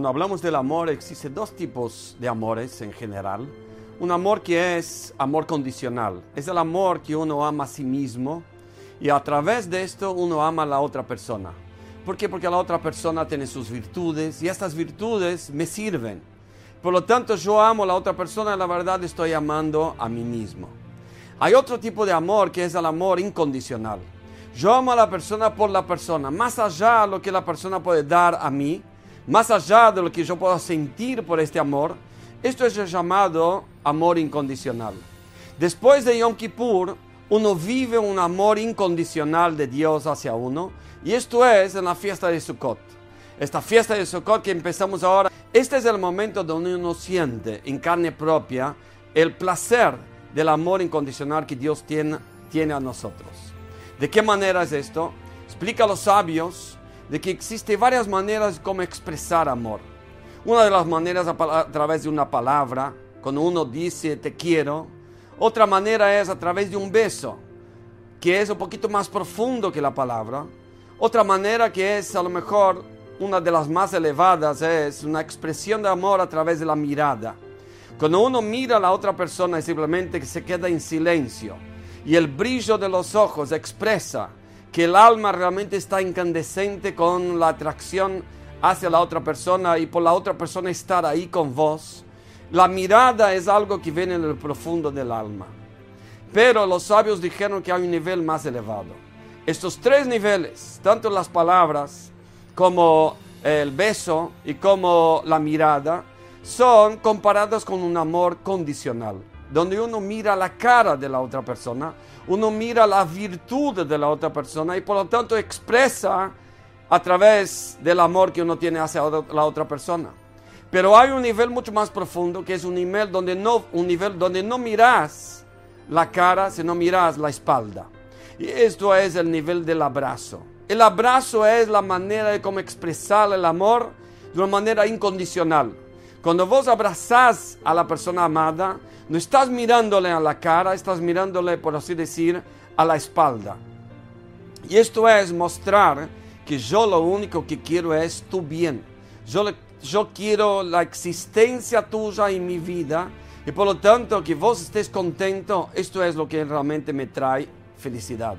Cuando hablamos del amor, existen dos tipos de amores en general. Un amor que es amor condicional. Es el amor que uno ama a sí mismo y a través de esto uno ama a la otra persona. ¿Por qué? Porque la otra persona tiene sus virtudes y estas virtudes me sirven. Por lo tanto, yo amo a la otra persona y la verdad estoy amando a mí mismo. Hay otro tipo de amor que es el amor incondicional. Yo amo a la persona por la persona, más allá de lo que la persona puede dar a mí, más allá de lo que yo puedo sentir por este amor. Esto es llamado amor incondicional. Después de Yom Kippur, uno vive un amor incondicional de Dios hacia uno, y esto es en la fiesta de Sukkot. Esta fiesta de Sukkot que empezamos ahora, este es el momento donde uno siente en carne propia el placer del amor incondicional que Dios tiene, tiene a nosotros. ¿De qué manera es esto? Explica a los sabios de que existe varias maneras como expresar amor. Una de las maneras a, través de una palabra, cuando uno dice te quiero. Otra manera es a través de un beso, que es un poquito más profundo que la palabra. Otra manera que es a lo mejor una de las más elevadas es una expresión de amor a través de la mirada. Cuando uno mira a la otra persona simplemente se queda en silencio y el brillo de los ojos expresa que el alma realmente está incandescente con la atracción hacia la otra persona y por la otra persona estar ahí con vos. La mirada es algo que viene en el profundo del alma. Pero los sabios dijeron que hay un nivel más elevado. Estos tres niveles, tanto las palabras como el beso y como la mirada, son comparados con un amor condicional donde uno mira la cara de la otra persona, uno mira la virtud de la otra persona y por lo tanto expresa a través del amor que uno tiene hacia la otra persona. Pero hay un nivel mucho más profundo que es un nivel donde no, un nivel donde no miras la cara, sino miras la espalda. Y esto es el nivel del abrazo. El abrazo es la manera de cómo expresar el amor de una manera incondicional. Cuando vos abrazás a la persona amada, no estás mirándole a la cara, estás mirándole, por así decir, a la espalda. Y esto es mostrar que yo lo único que quiero es tu bien. Yo, yo quiero la existencia tuya en mi vida y por lo tanto que vos estés contento, esto es lo que realmente me trae felicidad.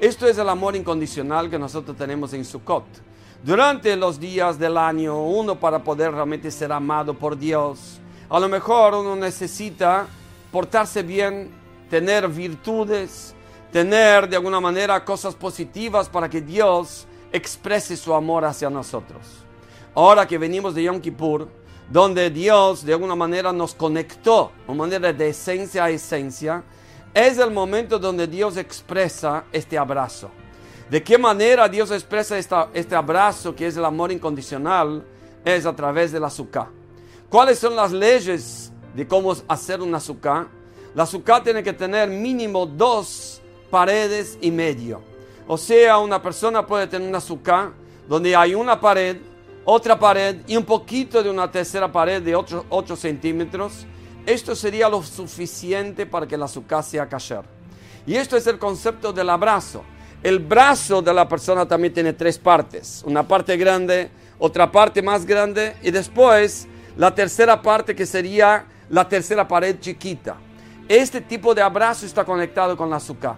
Esto es el amor incondicional que nosotros tenemos en Sukkot durante los días del año, uno para poder realmente ser amado por Dios, a lo mejor uno necesita portarse bien, tener virtudes, tener de alguna manera cosas positivas para que Dios exprese su amor hacia nosotros. Ahora que venimos de Yom Kippur, donde Dios de alguna manera nos conectó, de manera de esencia a esencia, es el momento donde Dios expresa este abrazo. ¿De qué manera Dios expresa este abrazo que es el amor incondicional? Es a través del azúcar. ¿Cuáles son las leyes de cómo hacer un azúcar? La azúcar tiene que tener mínimo dos paredes y medio. O sea, una persona puede tener un azúcar donde hay una pared, otra pared y un poquito de una tercera pared de 8, 8 centímetros. Esto sería lo suficiente para que el azúcar sea kasher. Y esto es el concepto del abrazo. El brazo de la persona también tiene tres partes. Una parte grande, otra parte más grande y después la tercera parte que sería la tercera pared chiquita. Este tipo de abrazo está conectado con la azúcar.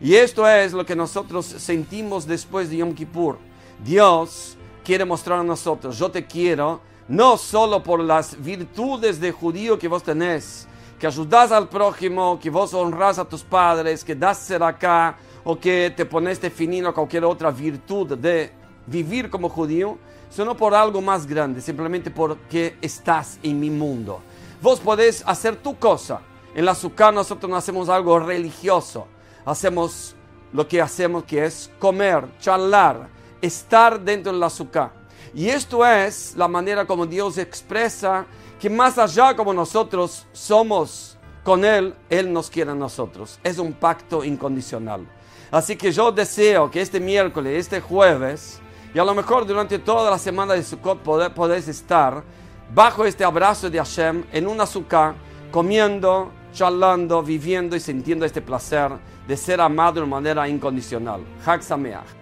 Y esto es lo que nosotros sentimos después de Yom Kippur. Dios quiere mostrar a nosotros, yo te quiero, no solo por las virtudes de judío que vos tenés, que ayudas al prójimo, que vos honras a tus padres, que das ser acá, o que te pones definido a cualquier otra virtud de vivir como judío, sino por algo más grande, simplemente porque estás en mi mundo. Vos podés hacer tu cosa. En la azúcar nosotros no hacemos algo religioso, hacemos lo que hacemos que es comer, charlar, estar dentro del azúcar. Y esto es la manera como Dios expresa que más allá como nosotros somos con Él, Él nos quiere a nosotros. Es un pacto incondicional. Así que yo deseo que este miércoles, este jueves, y a lo mejor durante toda la semana de Sukkot podés estar bajo este abrazo de Hashem en un azúcar, comiendo, charlando, viviendo y sintiendo este placer de ser amado de manera incondicional. Hag Sameach.